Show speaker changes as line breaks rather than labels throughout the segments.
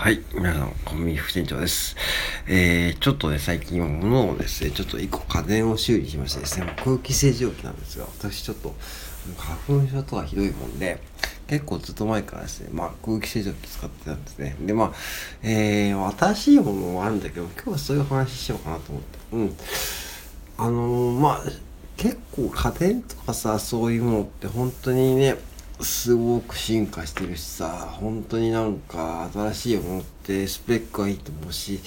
はい。皆さん、コンビニ副店長です。えー、ちょっとね、最近物をですね、ちょっと一個家電を修理しましてですね、空気清浄機なんですが、私ちょっと花粉症とかひどいもんで、結構ずっと前からですね、まあ空気清浄機使ってたんですね。で、まあ、えー、新しいものもあるんだけど、今日はそういう話しようかなと思って。うん。あのー、まあ、結構家電とかさ、そういうものって本当にね、すごく進化してるしさ、本当になんか新しいものってスペックがいいと思うし、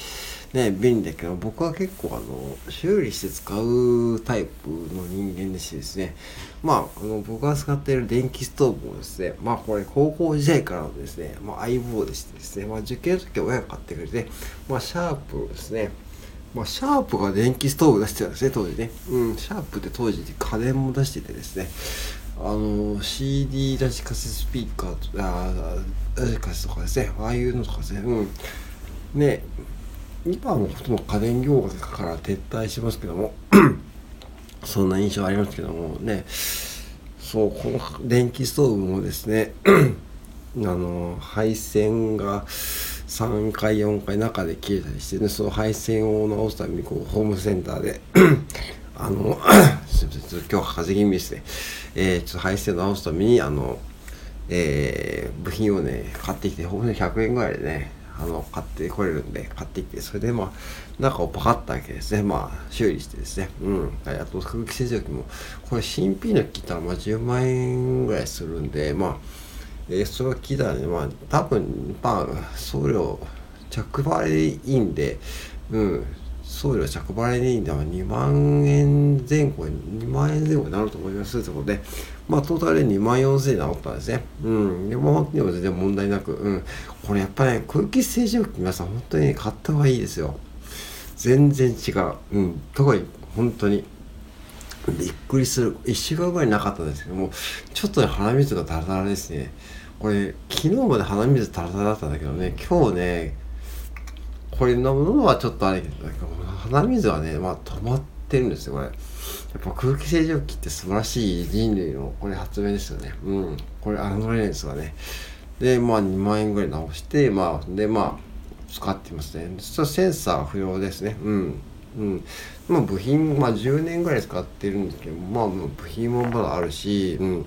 ね、便利だけど、僕は結構あの、修理して使うタイプの人間でしてですね、まあ、あの、僕が使っている電気ストーブをですね、まあこれ高校時代からのですね、まあ相棒でしてですね、まあ受験の時は親が買ってくれて、まあシャープですね、まあ、シャープが電気ストーブ出してたんですね、当時ね。うん、シャープって当時家電も出しててですね、あの CD ラジカセスピーカーとあラジカセとかですね。ああいうのとかですね。うん。ね今もほとんど家電業界から撤退しますけども。そんな印象ありますけども。ね。そうこの電気ストーブもですね。あの配線が3回4回中で切れたりしてね。その配線を直すためにこうホームセンターで あのすみません今日は風邪気味ですねえー、ちょっと配線直すためにあの、えー、部品をね買ってきてほんとに100円ぐらいでねあの買ってこれるんで買ってきてそれでまあ中をパカッと開けですね。まあ修理してですね。うん。あと空気清浄機もこれ新品の聞いたらまあ10万円ぐらいするんでまあえー、それを聞いたらねまあ多分まあ送料着払いでいいんでうん。送料着払いでいいんで、2万円前後2万円前後になると思いますということで、まあ、トータルで2万4000円に治ったんですね。うん。でも、でも全然問題なく、うん。これやっぱ、ね、空気清浄機皆さん本当に買った方がいいですよ。全然違う。うん。特に、本当に。びっくりする。1週間ぐらいなかったんですけども、ちょっとね、鼻水がダラダラですね。これ、昨日まで鼻水ダラダラだったんだけどね、今日ね、これ飲むのはちょっとあれけど、鼻水はね、まあ止まってるんですよ、これ。やっぱ空気清浄機って素晴らしい人類のこれ発明ですよね。うん。これ、アノレンスがね。で、まあ2万円ぐらい直して、まあ、で、まあ、使ってますね。実はセンサー不要ですね。うん。うん。まあ部品、まあ10年ぐらい使ってるんですけど、まあ部品もまだあるし、うん。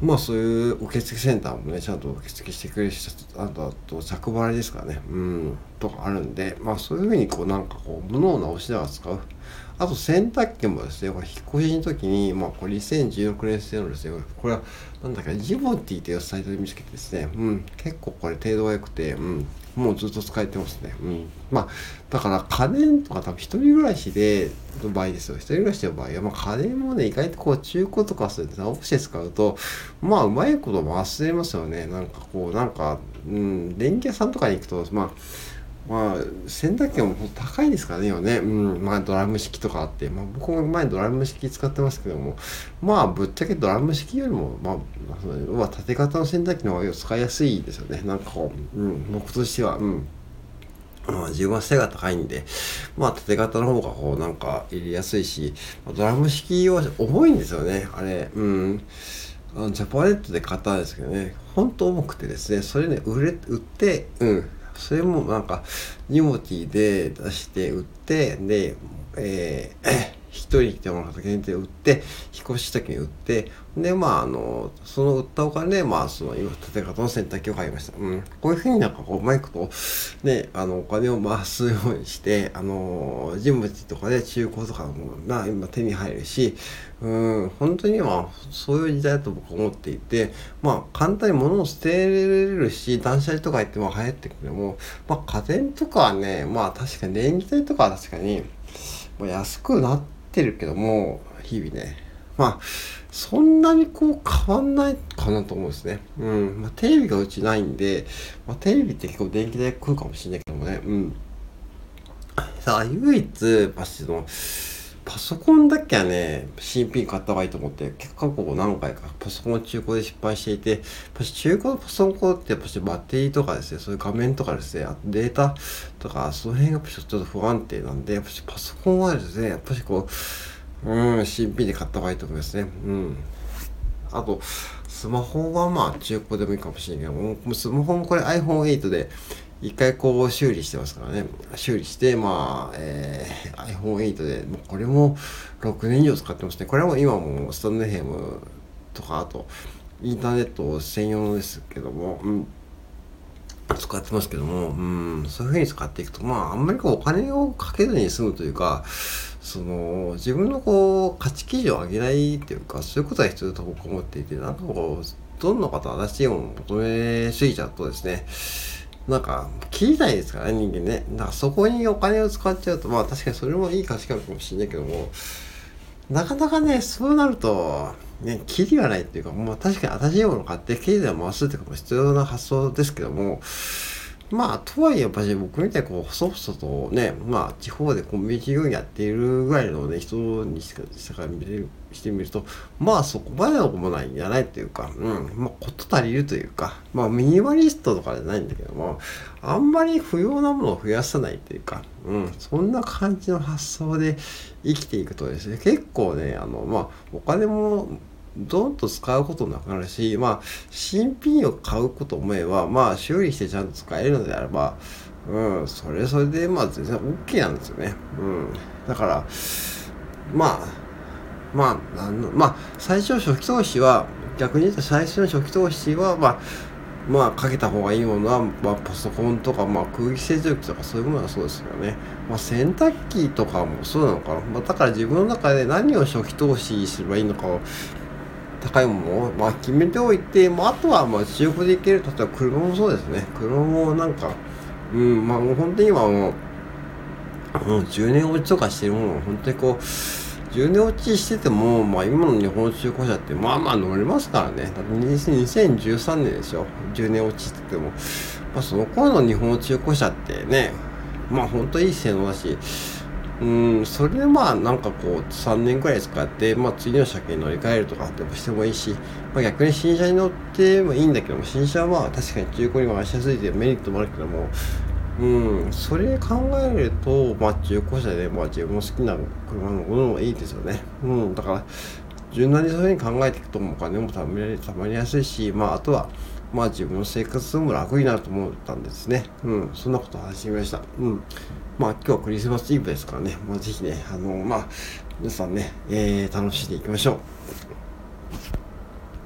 まあそういう受付センターもねちゃんと受付してくれる人あとあと着払いですからね。うん。とかあるんでまあそういうふうにこうなんかこう物を直しながら使う。あと洗濯機もですねこれ引っ越しの時にまあこれ2016年製のですねこれはなんだかジボティというサイトで見つけてですねうん結構これ程度が良くてうんもうずっと使えてますね。うん。まあ、だから家電とか多分一人暮らしで、の場合ですよ。一人暮らしの場合は、まあ家電もね、意外とこう中古とかそういう直して使うと、まあうまいことも忘れますよね。なんかこう、なんか、うん、電気屋さんとかに行くと、まあ、まあ、洗濯機も高いですからね、今ね。うん、まあ、ドラム式とかあって。まあ、僕も前ドラム式使ってますけども、まあ、ぶっちゃけドラム式よりも、まあ、まあ、縦型の洗濯機の方が使いやすいですよね。なんかこう、うん、僕としては、うん。まあ、自分は背が高いんで、まあ、縦型の方がこう、なんか入れやすいし、ドラム式は重いんですよね、あれ。うん。あのジャパネットで買ったんですけどね、ほんと重くてですね、それね、売れ、売って、うん。それもなんかニモティで出して売ってで、えー一人来てもらった限定売って、引っ越し時に売って、で、まあ、あの、その売ったお金で、まあ、その、今、縦型の洗濯機を買いました。うん。こういうふうになんかこう、うまいこと、ね、あの、お金を回すようにして、あの、人物とかで中古とかのも、な、今手に入るし、うん、本当に今、そういう時代だと僕は思っていて、まあ、簡単に物を捨てれるし、断捨離とか言っても流行ってくるも、まあ、家電とかはね、まあ、確かに電気代とかは確かに、まあ、安くなって、ってるけども、日々ね。まあ、そんなにこう変わんないかなと思うんですね。うん。まあ、テレビがうちないんで、まあ、テレビって結構電気代食うかもしれないけどもね。うん。さあ、唯一、パシの、パソコンだけはね、新品買った方がいいと思って、結構過去何回かパソコン中古で失敗していて、やっぱ中古のパソコンってやっぱバッテリーとかですね、そういう画面とかですね、あとデータとか、その辺がちょっと不安定なんで、やっぱパソコンはですね、やっぱしこう、うん、新品で買った方がいいと思いますね。うん。あと、スマホはまあ中古でもいいかもしれないけども、スマホもこれ iPhone8 で、一回こう修理してますからね。修理して、まあ、えー、iPhone8 で、もうこれも6年以上使ってますね。これも今もスタンドヘムとか、あと、インターネット専用ですけども、うん、使ってますけども、うん、そういうふうに使っていくと、まあ、あんまりこうお金をかけずに済むというか、その、自分のこう、価値基準を上げないっていうか、そういうことが必要だと思っていて、なんかこう、どんな方新しいものを求めすぎちゃうとですね、なんか、切りたいですからね、人間ね。だからそこにお金を使っちゃうと、まあ確かにそれもいい価値観かもしれないけども、なかなかね、そうなると、ね、切りがないっていうか、まあ確かに新しいもの買って経済を回すっていうかも必要な発想ですけども、まあ、とはいえ、やっぱり僕みたいにこう、細々とね、まあ、地方でコンビニ事業やっているぐらいのね、人にしか、したか見る、してみると、まあ、そこまでのこともないんじゃないっていうか、うん、まあ、こと足りるというか、まあ、ミニマリストとかじゃないんだけども、あんまり不要なものを増やさないっていうか、うん、そんな感じの発想で生きていくとですね、結構ね、あの、まあ、お金も、どんと使うことなくなるし、まあ、新品を買うこと思えば、まあ、修理してちゃんと使えるのであれば、うん、それそれで、まあ、全然 OK なんですよね。うん。だから、まあ、まあ、なんの、まあ、最初初期投資は、逆に言うと最初の初期投資は、まあ、まあ、かけた方がいいものは、まあ、パソコンとか、まあ、空気清浄機とかそういうものはそうですよね。まあ、洗濯機とかもそうなのかな。まあ、だから自分の中で何を初期投資すればいいのかを高いものを、まあ、決めておいて、まあ、あとはまあ中古でいける例えば車もそうですね。車もなんかうんまあもう本当に今もう、もう10年落ちとかしてるもの本当にこう10年落ちしてても、まあ、今の日本中古車ってまあまあ乗れますからね。だって2013年ですよ10年落ちしてても、まあ、その頃の日本中古車ってねまあ本当いい性能だしうんそれでまあなんかこう3年くらい使って、まあ、次の車検乗り換えるとかってしてもいいし、まあ、逆に新車に乗ってもいいんだけども新車は確かに中古に回しやすいというメリットもあるけどもうんそれ考えると、まあ、中古車で、まあ、自分の好きな車のものもいいですよね、うん、だから柔軟にそういうふうに考えていくとお金もたまりたまりやすいし、まあ、あとはまあ自分の生活も楽になると思ったんですね。うん、そんなことを話してみました。うん。まあ今日はクリスマスイブですからね、まあぜひね、あの、まあ皆さんね、えー、楽しんでいきましょう。